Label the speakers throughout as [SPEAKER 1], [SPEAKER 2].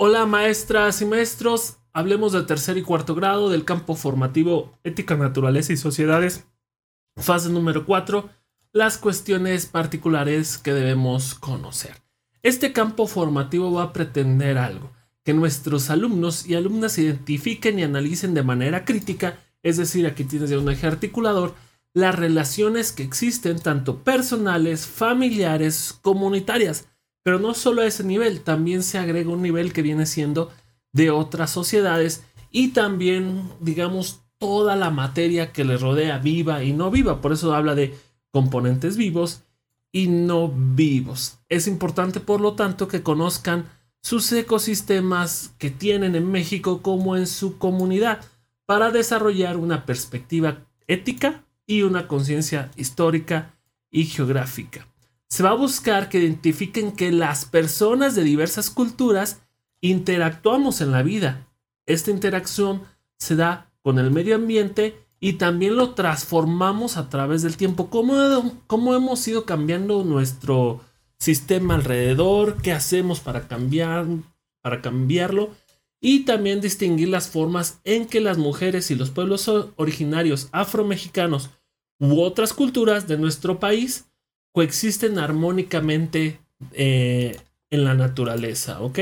[SPEAKER 1] Hola maestras y maestros, hablemos de tercer y cuarto grado del campo formativo Ética, Naturaleza y Sociedades, fase número 4, las cuestiones particulares que debemos conocer. Este campo formativo va a pretender algo, que nuestros alumnos y alumnas identifiquen y analicen de manera crítica, es decir, aquí tienes ya un eje articulador, las relaciones que existen tanto personales, familiares, comunitarias. Pero no solo a ese nivel, también se agrega un nivel que viene siendo de otras sociedades y también, digamos, toda la materia que le rodea viva y no viva. Por eso habla de componentes vivos y no vivos. Es importante, por lo tanto, que conozcan sus ecosistemas que tienen en México como en su comunidad para desarrollar una perspectiva ética y una conciencia histórica y geográfica. Se va a buscar que identifiquen que las personas de diversas culturas interactuamos en la vida. Esta interacción se da con el medio ambiente y también lo transformamos a través del tiempo. ¿Cómo, cómo hemos ido cambiando nuestro sistema alrededor? ¿Qué hacemos para, cambiar, para cambiarlo? Y también distinguir las formas en que las mujeres y los pueblos originarios afromexicanos u otras culturas de nuestro país coexisten armónicamente eh, en la naturaleza, ¿ok?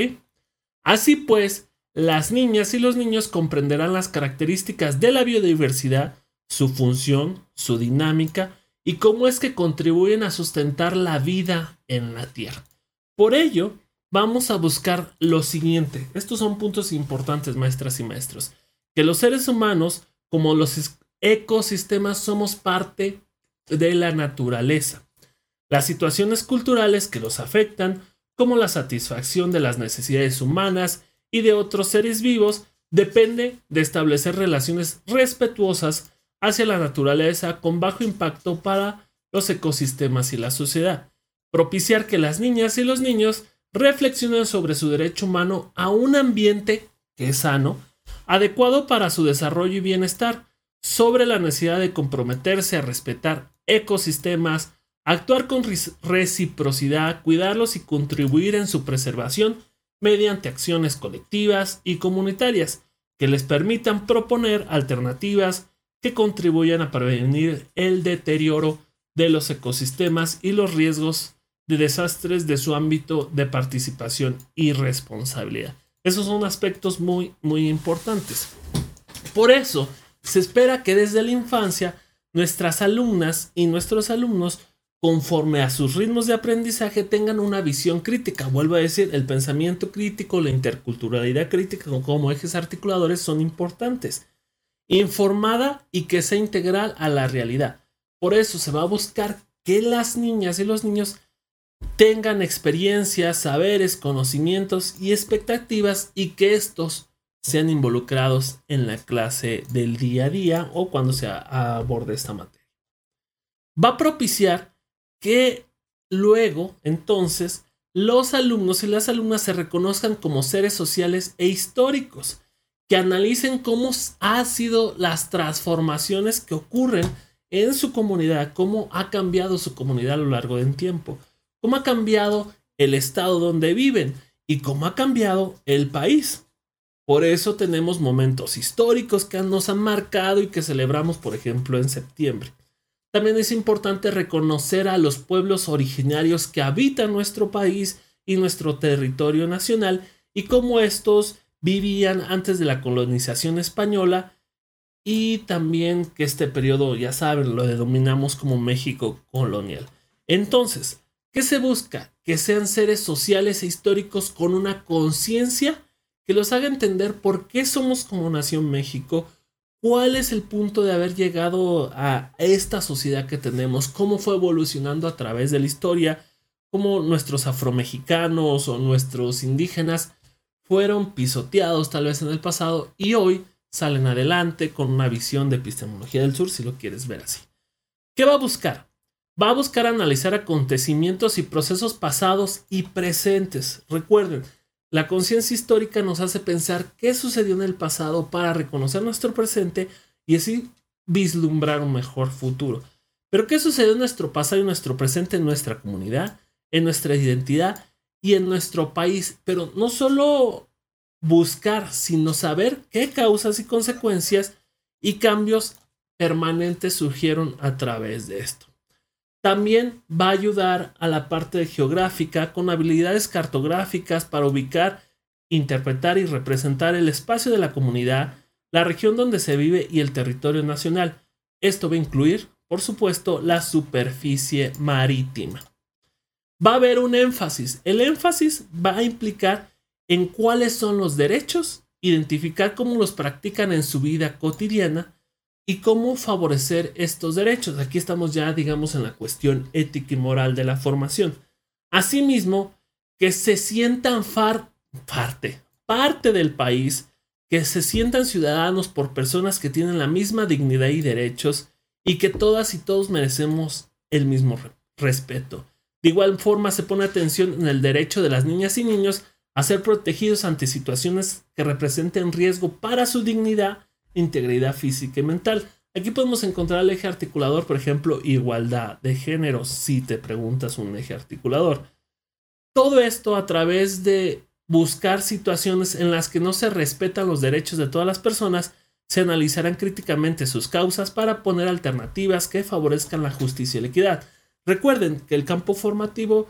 [SPEAKER 1] Así pues, las niñas y los niños comprenderán las características de la biodiversidad, su función, su dinámica y cómo es que contribuyen a sustentar la vida en la Tierra. Por ello, vamos a buscar lo siguiente. Estos son puntos importantes, maestras y maestros. Que los seres humanos, como los ecosistemas, somos parte de la naturaleza. Las situaciones culturales que los afectan como la satisfacción de las necesidades humanas y de otros seres vivos, depende de establecer relaciones respetuosas hacia la naturaleza con bajo impacto para los ecosistemas y la sociedad. Propiciar que las niñas y los niños reflexionen sobre su derecho humano a un ambiente que es sano, adecuado para su desarrollo y bienestar, sobre la necesidad de comprometerse a respetar ecosistemas, actuar con reciprocidad, cuidarlos y contribuir en su preservación mediante acciones colectivas y comunitarias que les permitan proponer alternativas que contribuyan a prevenir el deterioro de los ecosistemas y los riesgos de desastres de su ámbito de participación y responsabilidad. Esos son aspectos muy, muy importantes. Por eso, se espera que desde la infancia nuestras alumnas y nuestros alumnos conforme a sus ritmos de aprendizaje tengan una visión crítica. Vuelvo a decir, el pensamiento crítico, la interculturalidad crítica como ejes articuladores son importantes. Informada y que sea integral a la realidad. Por eso se va a buscar que las niñas y los niños tengan experiencias, saberes, conocimientos y expectativas y que estos sean involucrados en la clase del día a día o cuando se aborde esta materia. Va a propiciar que luego, entonces, los alumnos y las alumnas se reconozcan como seres sociales e históricos, que analicen cómo han sido las transformaciones que ocurren en su comunidad, cómo ha cambiado su comunidad a lo largo del tiempo, cómo ha cambiado el estado donde viven y cómo ha cambiado el país. Por eso tenemos momentos históricos que nos han marcado y que celebramos, por ejemplo, en septiembre. También es importante reconocer a los pueblos originarios que habitan nuestro país y nuestro territorio nacional y cómo estos vivían antes de la colonización española y también que este periodo, ya saben, lo denominamos como México colonial. Entonces, ¿qué se busca? Que sean seres sociales e históricos con una conciencia que los haga entender por qué somos como Nación México, ¿Cuál es el punto de haber llegado a esta sociedad que tenemos? ¿Cómo fue evolucionando a través de la historia? ¿Cómo nuestros afromexicanos o nuestros indígenas fueron pisoteados tal vez en el pasado y hoy salen adelante con una visión de epistemología del sur, si lo quieres ver así? ¿Qué va a buscar? Va a buscar analizar acontecimientos y procesos pasados y presentes. Recuerden, la conciencia histórica nos hace pensar qué sucedió en el pasado para reconocer nuestro presente y así vislumbrar un mejor futuro. Pero qué sucedió en nuestro pasado y nuestro presente en nuestra comunidad, en nuestra identidad y en nuestro país. Pero no solo buscar, sino saber qué causas y consecuencias y cambios permanentes surgieron a través de esto. También va a ayudar a la parte geográfica con habilidades cartográficas para ubicar, interpretar y representar el espacio de la comunidad, la región donde se vive y el territorio nacional. Esto va a incluir, por supuesto, la superficie marítima. Va a haber un énfasis. El énfasis va a implicar en cuáles son los derechos, identificar cómo los practican en su vida cotidiana y cómo favorecer estos derechos. Aquí estamos ya, digamos, en la cuestión ética y moral de la formación. Asimismo, que se sientan parte, parte del país, que se sientan ciudadanos por personas que tienen la misma dignidad y derechos y que todas y todos merecemos el mismo respeto. De igual forma se pone atención en el derecho de las niñas y niños a ser protegidos ante situaciones que representen riesgo para su dignidad, integridad física y mental. Aquí podemos encontrar el eje articulador, por ejemplo, igualdad de género, si te preguntas un eje articulador. Todo esto a través de buscar situaciones en las que no se respetan los derechos de todas las personas, se analizarán críticamente sus causas para poner alternativas que favorezcan la justicia y la equidad. Recuerden que el campo formativo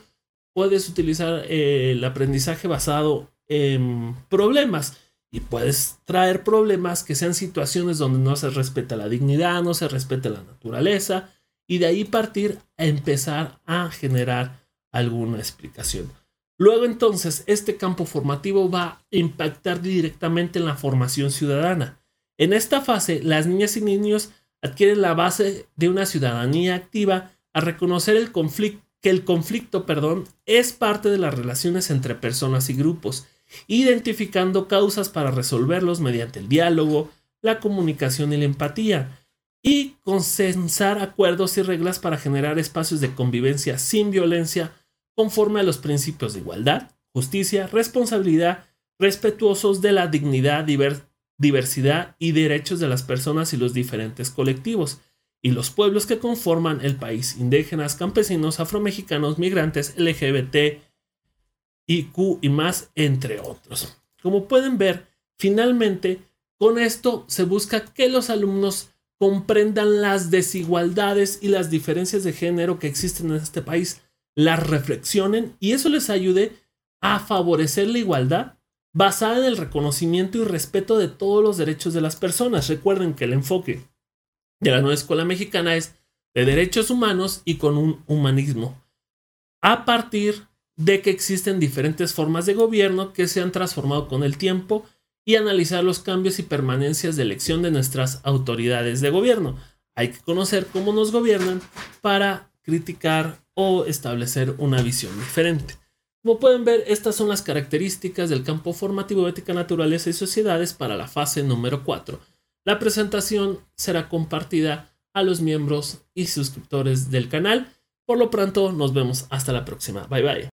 [SPEAKER 1] puedes utilizar eh, el aprendizaje basado en problemas y puedes traer problemas que sean situaciones donde no se respeta la dignidad, no se respeta la naturaleza y de ahí partir a empezar a generar alguna explicación. Luego entonces este campo formativo va a impactar directamente en la formación ciudadana. En esta fase las niñas y niños adquieren la base de una ciudadanía activa a reconocer el conflicto que el conflicto, perdón, es parte de las relaciones entre personas y grupos, identificando causas para resolverlos mediante el diálogo, la comunicación y la empatía, y consensar acuerdos y reglas para generar espacios de convivencia sin violencia conforme a los principios de igualdad, justicia, responsabilidad, respetuosos de la dignidad, diversidad y derechos de las personas y los diferentes colectivos, y los pueblos que conforman el país, indígenas, campesinos, afromexicanos, migrantes, LGBT, IQ y más, entre otros. Como pueden ver, finalmente, con esto se busca que los alumnos comprendan las desigualdades y las diferencias de género que existen en este país, las reflexionen y eso les ayude a favorecer la igualdad basada en el reconocimiento y respeto de todos los derechos de las personas. Recuerden que el enfoque de la nueva escuela mexicana es de derechos humanos y con un humanismo. A partir de que existen diferentes formas de gobierno que se han transformado con el tiempo y analizar los cambios y permanencias de elección de nuestras autoridades de gobierno. Hay que conocer cómo nos gobiernan para criticar o establecer una visión diferente. Como pueden ver, estas son las características del campo formativo ética, naturaleza y sociedades para la fase número 4 la presentación será compartida a los miembros y suscriptores del canal. Por lo pronto, nos vemos hasta la próxima. Bye bye.